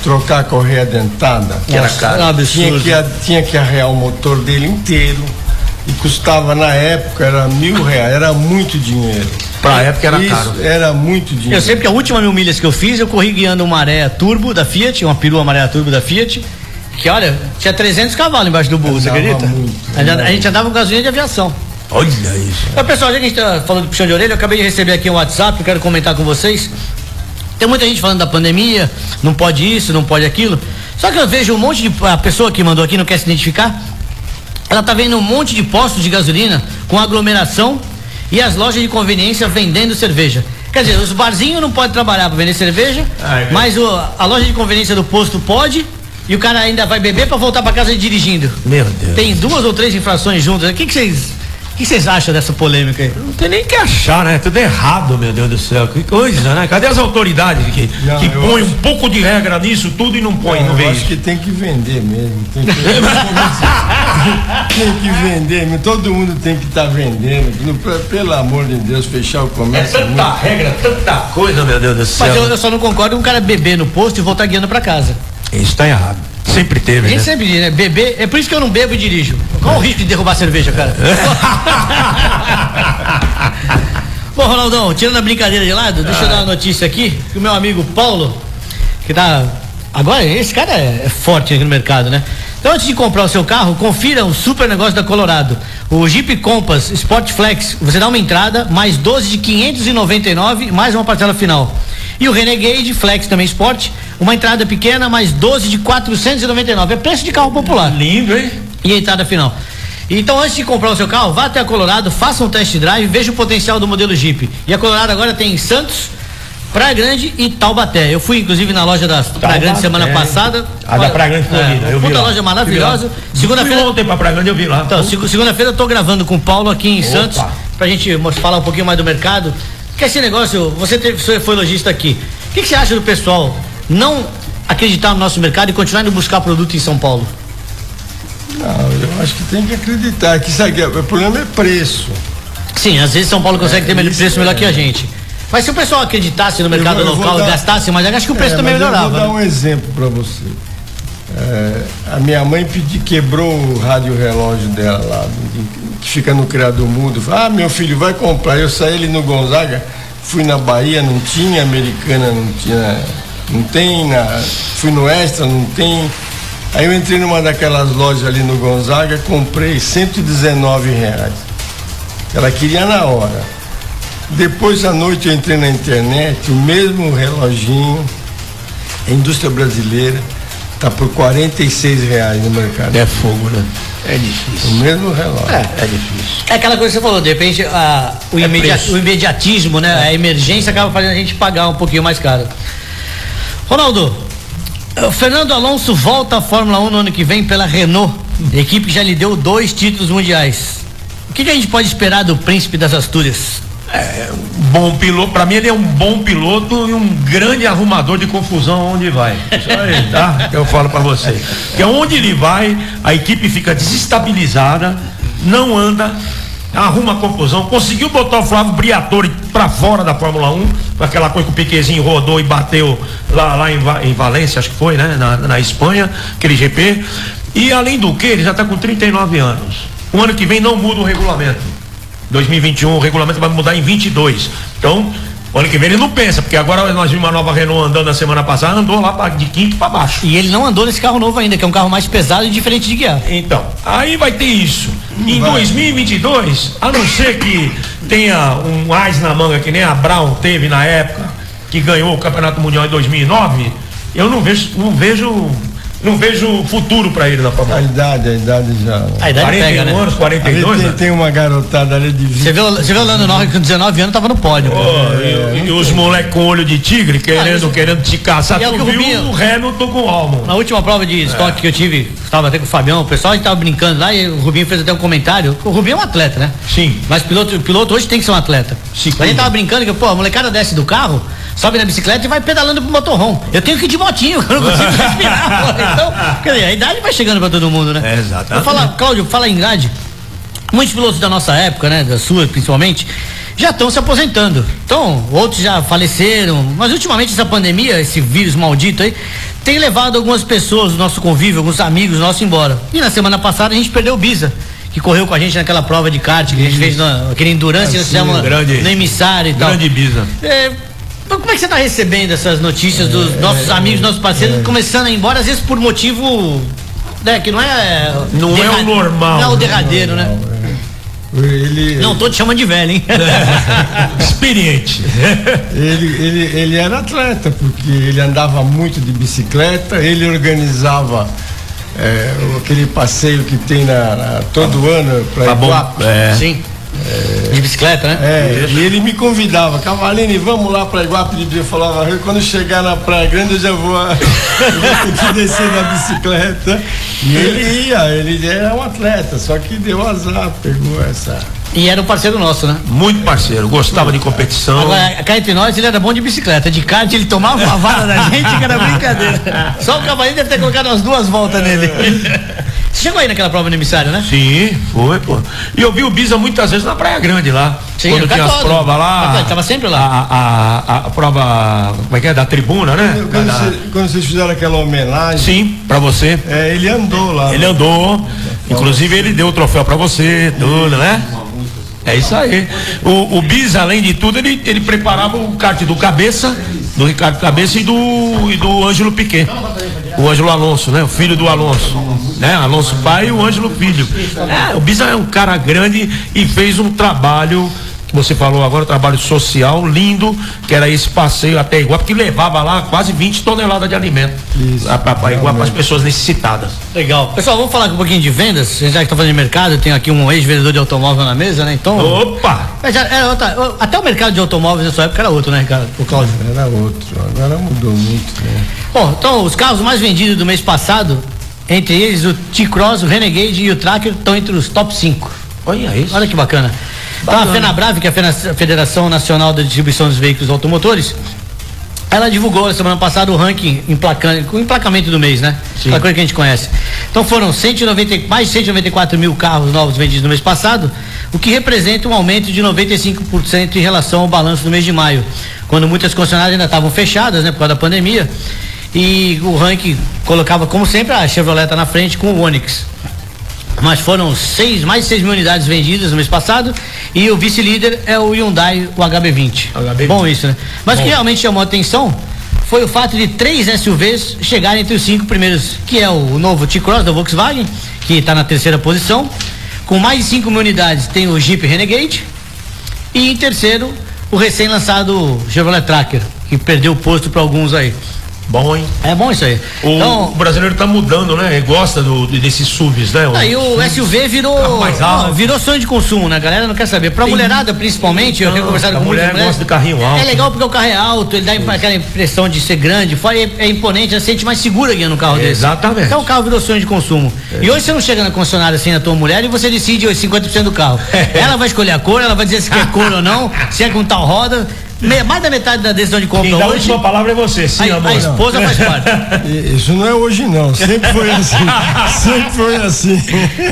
trocar a correia dentada. Que era caro. Tinha que, tinha que arrear o motor dele inteiro. E custava na época, era mil reais, era muito dinheiro. Pra época era Isso, caro. Era muito dinheiro. Eu sei porque a última mil milhas que eu fiz, eu corri guiando uma maré turbo da Fiat, uma perua maré turbo da Fiat que olha, tinha 300 cavalos embaixo do burro, você acredita? Muito, a, gente, a gente andava com gasolina de aviação. Olha isso. Então, pessoal, já que a gente tá falando de puxão de orelha, eu acabei de receber aqui um WhatsApp, eu quero comentar com vocês. Tem muita gente falando da pandemia, não pode isso, não pode aquilo. Só que eu vejo um monte de. A pessoa que mandou aqui não quer se identificar. Ela tá vendo um monte de postos de gasolina com aglomeração e as lojas de conveniência vendendo cerveja. Quer dizer, os barzinhos não podem trabalhar para vender cerveja, Ai, mas o, a loja de conveniência do posto pode e o cara ainda vai beber para voltar para casa dirigindo. Meu Deus. Tem duas ou três infrações juntas. O que vocês o que vocês acham dessa polêmica aí? Não tem nem que achar, né? Tudo errado, meu Deus do céu. Que coisa, né? Cadê as autoridades que, não, que põem acho... um pouco de regra nisso tudo e não põem, não, não vê acho que tem que vender mesmo. Tem que, tem que vender mesmo. Todo mundo tem que estar tá vendendo. Pelo amor de Deus, fechar o comércio. É tanta muito... regra, tanta coisa, meu Deus do céu. Mas eu, eu só não concordo com um cara beber no posto e voltar guiando para casa. Isso tá errado. Sempre teve. A gente né? sempre diz, né? Beber, é por isso que eu não bebo e dirijo. Qual o risco de derrubar cerveja, cara? Bom, Ronaldão, tirando a brincadeira de lado, deixa eu dar uma notícia aqui, que o meu amigo Paulo, que tá. Agora, esse cara é, é forte aqui no mercado, né? Então, antes de comprar o seu carro, confira o super negócio da Colorado. O Jeep Compass Sport Flex, você dá uma entrada, mais 12 de 599, mais uma parcela final. E o Renegade Flex também Sport, uma entrada pequena, mais 12 de 499. É preço de carro popular. Lindo, hein? E a entrada final. Então, antes de comprar o seu carro, vá até a Colorado, faça um test drive, veja o potencial do modelo Jeep. E a Colorado agora tem Santos, Praia Grande e Taubaté. Eu fui, inclusive, na loja da Praia Grande semana passada. A da Praia Grande Florida, é, eu vi Puta lá. loja maravilhosa. Segunda-feira. ontem pra Praia Grande, eu vi lá. Então, seg- segunda-feira eu tô gravando com o Paulo aqui em Opa. Santos pra gente falar um pouquinho mais do mercado. Que esse negócio, você, teve, você foi lojista aqui. O que, que você acha do pessoal não acreditar no nosso mercado e continuar indo buscar produto em São Paulo? Não, eu acho que tem que acreditar. Que sabe, o problema é preço. Sim, às vezes São Paulo consegue É, ter melhor preço melhor é. que a gente. Mas se o pessoal acreditasse no mercado eu vou local e gastasse mais, eu acho que o preço É, também mas eu melhorava. Vou dar né? um exemplo para você. É, a minha mãe pedi, quebrou o rádio relógio dela lá, que fica no criado. Falei, ah, meu filho, vai comprar. Eu saí ali no Gonzaga, fui na Bahia, não tinha americana, não tinha. Não tem, na, fui no Extra, não tem. Aí eu entrei numa daquelas lojas ali no Gonzaga, comprei 119 reais. Ela queria na hora. Depois à noite eu entrei na internet, o mesmo reloginho, a indústria brasileira, está por 46 reais no mercado. É fogo, né? É difícil. O mesmo relógio. É difícil. É aquela coisa que você falou, de repente a- o, É imedia- preço. o imediatismo, né? A emergência acaba fazendo a gente pagar um pouquinho mais caro. Ronaldo, o Fernando Alonso volta à Fórmula 1 no ano que vem pela Renault, equipe que já lhe deu dois títulos mundiais. O que, que a gente pode esperar do príncipe das Astúrias? Bom piloto, pra mim ele é um bom piloto e um grande arrumador de confusão onde vai. Isso aí, tá? Que eu falo pra você. Que onde ele vai, a equipe fica desestabilizada, não anda, arruma confusão. Conseguiu botar o Flávio Briatore pra fora da Fórmula 1, com aquela coisa que o Piquezinho rodou e bateu lá, lá em, em Valência, acho que foi, né? Na, na Espanha, aquele GP. E além do que, ele já tá com 39 anos. O ano que vem não muda o regulamento. 2021, o regulamento vai mudar em 22. Então, o ano que vem ele não pensa, porque agora nós vimos uma nova Renault andando na semana passada, andou lá pra- de quinto para baixo. E ele não andou nesse carro novo ainda, que é um carro mais pesado e diferente de guiar. Então, aí vai ter isso. Em 2022, a não ser que tenha um ás na manga que nem a Brown teve na época, que ganhou o Campeonato Mundial em 2009, eu não vejo, não vejo, não vejo futuro para ele na Fórmula A 1. idade, a idade já. A idade 41 pega, né? anos, Ali 42, tem, né? tem uma garotada ali de 20. Você viu, você viu o Lando Norris com 19 anos, tava no pódio. pô. Pô, e, e os moleques com olho de tigre querendo, isso- querendo te caçar. E é o Tu que o viu Rubinho- o Hamilton com o Almond. Na última prova de estoque que eu tive, estava até com o Fabião, o pessoal a gente tava brincando lá e o Rubinho fez até um comentário. O Rubinho é um atleta, né? Sim. Mas piloto, piloto hoje tem que ser um atleta. Sim, a gente tava brincando que, pô, a molecada desce do carro, sobe na bicicleta e vai pedalando pro motorhome. Eu tenho que ir de motinho, eu não consigo respirar. Então, quer dizer, a idade vai chegando pra todo mundo, né? É, exatamente. Eu falar, Cláudio, fala em idade. Muitos pilotos da nossa época, né, da sua principalmente, já estão se aposentando. Então, outros já faleceram, mas ultimamente essa pandemia, esse vírus maldito aí, tem levado algumas pessoas do nosso convívio, alguns amigos nossos embora. E na semana passada a gente perdeu o Bisa, que correu com a gente naquela prova de kart que a gente fez na, aquele endurance que nós fizemos grande- no emissário e tal. Grande Bisa. É, então como é que você está recebendo essas notícias dos nossos amigos, nossos parceiros, começando a ir embora, às vezes por motivo né, que não é. Não é o normal. Não é o derradeiro, né? Ele, Não, tô te chamando de velho, hein? Experiente. ele, ele, ele era atleta, porque ele andava muito de bicicleta, ele organizava é, aquele passeio que tem na, na- todo ano para Tá bom. Iguape. É. Sim. De bicicleta, né? É, e ele me convidava, Cavaline, vamos lá para Iguape. Eu falava, "Eu, quando chegar na Praia Grande eu já vou, eu vou ter que descer na bicicleta. E ele ia, ele era um atleta, só que deu azar, pegou essa. E era um parceiro nosso, né? Muito parceiro, gostava de competição. Agora, cá entre nós, ele era bom de bicicleta. De kart, ele tomava uma vara da gente, que era brincadeira. Só o cavalinho deve ter colocado umas duas voltas nele. Você chegou aí naquela prova no emissário, né? Sim, foi, pô. E eu vi o Bisa muitas vezes na Praia Grande lá. Sim, quando tinha as provas lá. Ele tava sempre lá. A, a, a, prova, como é que é? Da tribuna, né? Quando, Da- você- quando vocês fizeram aquela homenagem, Sim, pra você. é, ele andou lá. Ele andou, inclusive ele deu o troféu pra você, tudo, né? É isso aí. O, o Bis, além de tudo, ele, ele preparava o kart do Cabeça, do Ricardo Cabeça e do, e do Ângelo Piquet. O Ângelo Alonso, né? O filho do Alonso. Né? Alonso pai e o Ângelo filho. É, o Bisa é um cara grande e fez um trabalho que você falou agora, trabalho social lindo, que era esse passeio até igual, porque levava lá quase 20 toneladas de alimento. Isso. Para igual para as pessoas necessitadas. Legal. Pessoal, vamos falar um pouquinho de vendas. A gente já está falando de mercado, tem aqui um ex-vendedor de automóvel na mesa, né? Então. Opa! Já, outra, até o mercado de automóveis nessa época era outro, né, Ricardo? O Cláudio. Era outro. Agora mudou muito, né? Bom, então os carros mais vendidos do mês passado, entre eles o T-Cross, o Renegade e o Tracker, estão entre os top 5. Olha isso. Olha que bacana. Então a FenaBrave, que é a Federação Nacional da Distribuição dos Veículos Automotores, ela divulgou na semana passada o ranking com o emplacamento do mês, né? Sim. Aquela coisa que a gente conhece. Então foram 190, mais de 194 mil carros novos vendidos no mês passado, o que representa um aumento de 95% em relação ao balanço do mês de maio, quando muitas concessionárias ainda estavam fechadas, né, por causa da pandemia. E o ranking colocava, como sempre, a Chevrolet tá na frente com o Onix mas foram seis, mais de 6 mil unidades vendidas no mês passado e o vice-líder é o Hyundai, o HB20. HB20. Bom isso, né? Mas Bom. o que realmente chamou a atenção foi o fato de três SUVs chegarem entre os cinco primeiros, que é o novo T-Cross da Volkswagen, que está na terceira posição. Com mais de 5 mil unidades tem o Jeep Renegade. E em terceiro, o recém-lançado Chevrolet Tracker, que perdeu o posto para alguns aí. Bom, hein? É bom isso aí. O, então, o brasileiro tá mudando, né? Ele gosta do, desses SUVs, né? Aí o SUV virou. Mais alto. virou sonho de consumo, né? A galera não quer saber. Pra Tem, mulherada, principalmente, eu tenho conversado com mulher mulheres. gosta de carrinho alto. É legal porque o carro é alto, ele dá isso. aquela impressão de ser grande, é, é imponente, se sente mais segura guiando um carro é, desse. Exatamente. Então o carro virou sonho de consumo. É. E hoje você não chega na concessionária assim na tua mulher e você decide 50% do carro. ela vai escolher a cor, ela vai dizer se quer cor ou não, se é com tal roda mais da metade da decisão de compra Quem hoje. A última palavra é você, sim, a, amor. A esposa faz parte. Isso não é hoje, não. Sempre foi assim. Sempre foi assim.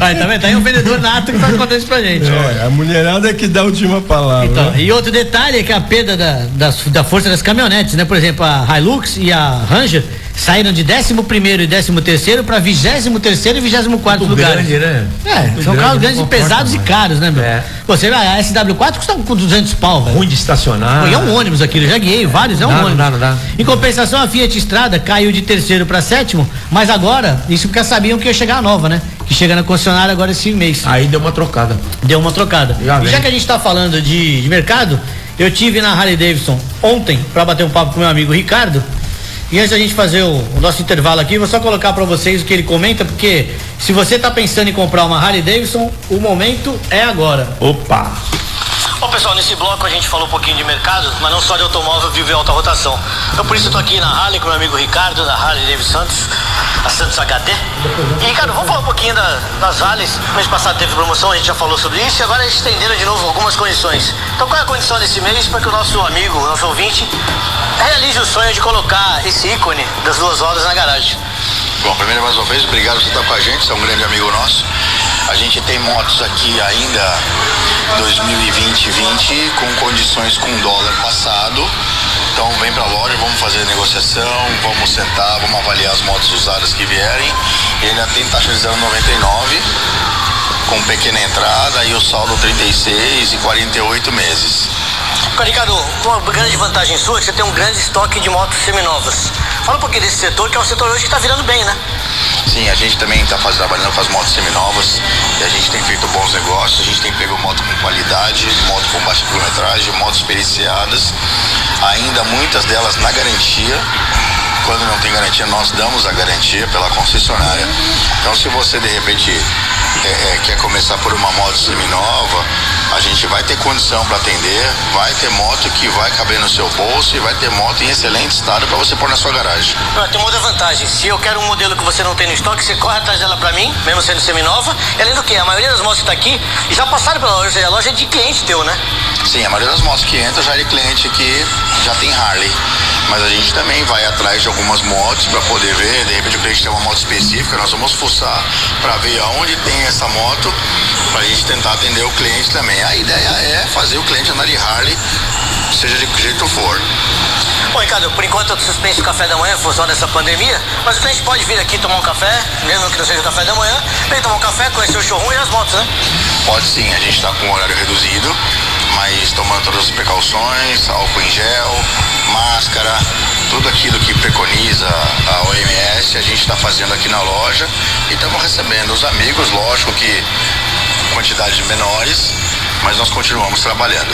Aí, tá vendo? Tá aí um vendedor nato que tá contando isso pra gente. É, a mulherada é que dá a última palavra. Então? E outro detalhe é que a perda da, da, da força das caminhonetes, né? Por exemplo, a Hilux e a Ranger saíram de 11 e 13 terceiro para 23 e 24 lugar. Grande, né? É, Muito são carros grandes e pesados e caros, né, meu? É. Você a SW4 custa com 200 pau. Ruim de estacionar. Pô, é um ônibus aquilo, já guiei vários, é um ônibus. Não não. Em compensação, a Fiat Estrada caiu de terceiro para sétimo, mas agora, isso porque sabiam que ia chegar a nova, né? Que chega na concessionária agora esse mês. Aí deu uma trocada. Deu uma trocada. Já e já que a gente tá falando de, de mercado, eu tive na Harley Davidson ontem para bater um papo com meu amigo Ricardo. E antes da gente fazer o, o nosso intervalo aqui, vou só colocar para vocês o que ele comenta, porque se você está pensando em comprar uma Harley Davidson, o momento é agora. Opa! Bom, pessoal, nesse bloco a gente falou um pouquinho de mercado, mas não só de automóvel vive alta rotação. Então, por isso eu tô aqui na Harley com meu amigo Ricardo, da Harley Davidson Santos, a Santos HD. E, Ricardo, vamos falar um pouquinho da, das Harleys. Mês passado teve promoção, a gente já falou sobre isso, e agora estenderam de novo algumas condições. Então, qual é a condição desse mês para que o nosso amigo, o nosso ouvinte, realize o sonho de colocar esse ícone das duas rodas na garagem. Bom, primeiro mais uma vez, obrigado por estar com a gente, você é um grande amigo nosso. A gente tem motos aqui ainda 2020-20 com condições com dólar passado. Então vem pra loja, vamos fazer negociação, vamos sentar, vamos avaliar as motos usadas que vierem. E ainda tem taxa de 0,99 com pequena entrada e o saldo 36 e 48 meses. Ricardo, uma grande vantagem sua é que você tem um grande estoque de motos seminovas. Fala um pouquinho desse setor, que é um setor hoje que está virando bem, né? Sim, a gente também está trabalhando com as motos seminovas e a gente tem feito bons negócios, a gente tem pego moto com qualidade, moto com baixa quilometragem, motos periciadas, ainda muitas delas na garantia. Quando não tem garantia, nós damos a garantia pela concessionária. Então, se você de repente é, é, quer começar por uma moto seminova, a gente vai ter condição para atender, vai ter moto que vai caber no seu bolso e vai ter moto em excelente estado para você pôr na sua garagem. Ah, tem uma outra vantagem, se eu quero um modelo que você não tem no estoque, você corre atrás dela para mim, mesmo sendo seminova, e além do que, a maioria das motos que está aqui já passaram pela loja, a loja é de cliente teu, né? Sim, a maioria das motos que entra já é de cliente que já tem Harley mas a gente também vai atrás de algumas motos para poder ver, de repente o cliente tem uma moto específica, nós vamos fuçar para ver aonde tem essa moto, para a gente tentar atender o cliente também. A ideia é fazer o cliente andar de Harley, seja de que jeito for. Bom, Ricardo, por enquanto eu suspenso o café da manhã em função dessa pandemia, mas o cliente pode vir aqui tomar um café, mesmo que não seja o café da manhã, vem tomar um café, conhecer o showroom e as motos, né? Pode sim, a gente está com um horário reduzido, mas tomando todas as precauções, álcool em gel, máscara, tudo aquilo que preconiza gente está fazendo aqui na loja e estamos recebendo os amigos, lógico que quantidades menores, mas nós continuamos trabalhando.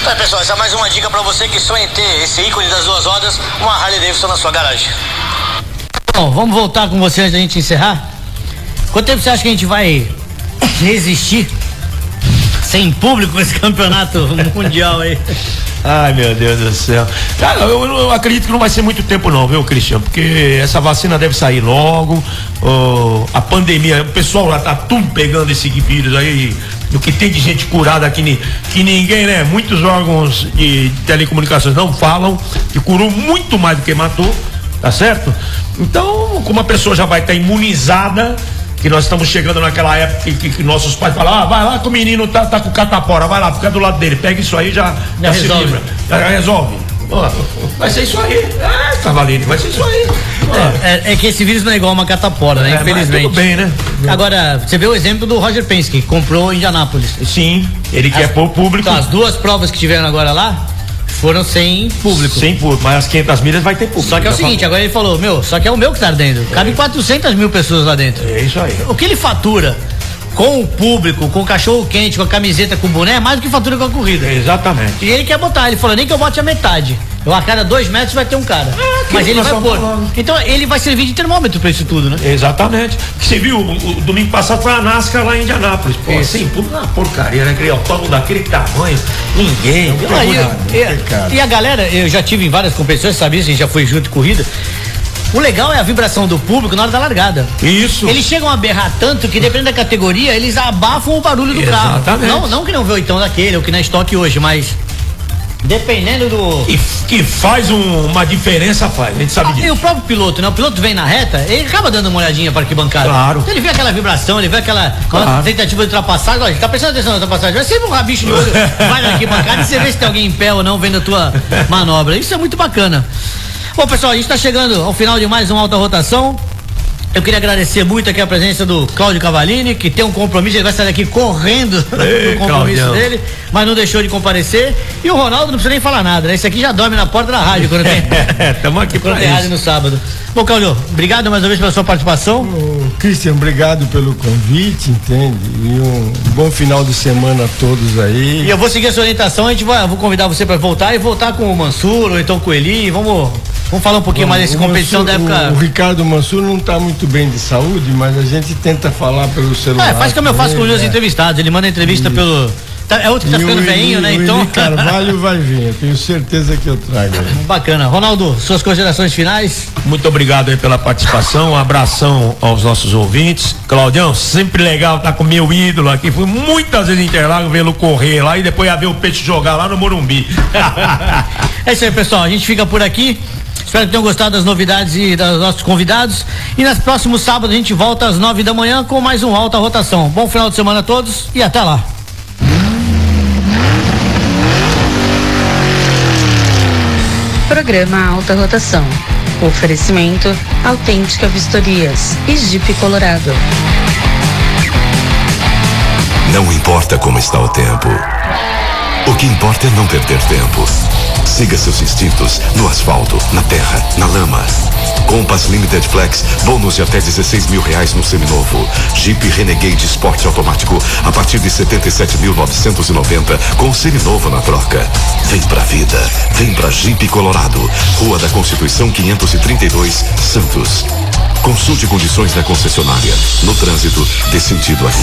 Então, pessoal, essa é mais uma dica para você que sonha em ter esse ícone das duas rodas, uma Harley Davidson na sua garagem. Bom, vamos voltar com você antes da gente encerrar? Quanto tempo você acha que a gente vai resistir sem público esse campeonato mundial aí? Ai, meu Deus do céu. Cara, eu, eu, acredito que não vai ser muito tempo não, viu, Cristian? Porque essa vacina deve sair logo. Oh, a pandemia, o pessoal lá tá tudo pegando esse vírus aí, o que tem de gente curada aqui, que ninguém, né? Muitos órgãos de telecomunicações não falam, que curou muito mais do que matou, tá certo? Então, como a pessoa já vai estar tá imunizada, que nós estamos chegando naquela época que, que, que nossos pais falam, ah, vai lá que o menino tá, tá com catapora, vai lá, fica do lado dele, pega isso aí, já, já, já se livra, já resolve. vai ser isso aí. Ah, Cavaleiro, vai ser isso aí. É, é, é, que esse vírus não é igual uma catapora, né? É, Infelizmente. Tudo bem, né? Agora, você vê o exemplo do Roger Penske, que comprou em Indianápolis. Sim, ele quer pôr público. Então, as duas provas que tiveram agora lá, foram sem público. Sem público, mas as 500 milhas vai ter público. Só que é o seguinte, falou. agora ele falou, meu, só que é o meu que tá dentro. Cabe é. 400 mil pessoas lá dentro. É isso aí. O que ele fatura com o público, com o cachorro quente, com a camiseta, com o boné, é mais do que fatura com a corrida. Exatamente. E ele quer botar, ele falou, nem que eu bote a metade. Eu a cada dois metros vai ter um cara. Ah, Mas ele vai pôr. Falando. Então ele vai servir de termômetro para isso tudo, né? Exatamente. Você viu, o, o, domingo passado foi a NASCAR lá em Indianápolis. Pô, assim, tudo uma porcaria, né? Aquele autódromo daquele tamanho, ninguém. Não, e, e, e, a galera, eu já tive em várias competições, sabia? A gente já foi junto corrida. O legal é a vibração do público na hora da largada. Isso. Eles chegam a berrar tanto que, dependendo da categoria, eles abafam o barulho do Exatamente. carro. Não, não que não vê o então daquele, ou que na estoque hoje, mas Dependendo do. Que, que faz um, uma diferença, faz. A gente sabe ah, disso. E o próprio piloto, né? O piloto vem na reta, ele acaba dando uma olhadinha para arquibancada. Claro. Então ele vê aquela vibração, ele vê aquela claro. tentativa de ultrapassagem. Olha, tá prestando atenção na ultrapassagem. Vai sempre um rabicho no olho, vai na arquibancada e você vê se tem alguém em pé ou não vendo a tua manobra. Isso é muito bacana. Bom, pessoal, a gente está chegando ao final de mais uma alta rotação. Eu queria agradecer muito aqui a presença do Cláudio Cavalini, que tem um compromisso, ele vai sair aqui correndo no compromisso Claudião. dele, mas não deixou de comparecer. E o Ronaldo não precisa nem falar nada, né? Esse aqui já dorme na porta da rádio quando tem. Estamos aqui quando tem rádio no sábado. Bom, Cláudio, obrigado mais uma vez pela sua participação. Ô, Cristian, obrigado pelo convite, entende? E um bom final de semana a todos aí. E eu vou seguir a sua orientação, a gente vai, vou convidar você para voltar e voltar com o Mansur ou então com o Eli, vamos Vamos falar um pouquinho Bom, mais dessa competição Mansur, da época. O, o Ricardo Mansur não está muito bem de saúde, mas a gente tenta falar pelo celular. É, faz como eu faço com os meus é. entrevistados. Ele manda entrevista Isso. pelo. Tá, é outro que tá ficando veinho, né? Então. O Carvalho vai vir, eu tenho certeza que eu trago. Bacana. Ronaldo, suas considerações finais? Muito obrigado aí pela participação, um abração aos nossos ouvintes. Claudião, sempre legal estar tá com meu ídolo aqui. Fui muitas vezes em Interlagos vê-lo correr lá e depois ia ver o peixe jogar lá no Morumbi. é isso aí, pessoal. A gente fica por aqui. Espero que tenham gostado das novidades e dos nossos convidados. E nas próximos sábados a gente volta às nove da manhã com mais um Alta Rotação. Bom final de semana a todos e até lá. Programa Alta Rotação. Oferecimento Autêntica Vistorias e Jeep Colorado. Não importa como está o tempo. O que importa é não perder tempo. Siga seus instintos no asfalto, na terra, na lama. Compass Limited Flex, bônus de até 16 mil reais no seminovo. Jeep Renegade Sport automático a partir de 77.990 com seminovo na troca. Vem pra vida, vem pra Jeep Colorado, Rua da Constituição 532, Santos. Consulte condições da concessionária. No trânsito, dê sentido vida.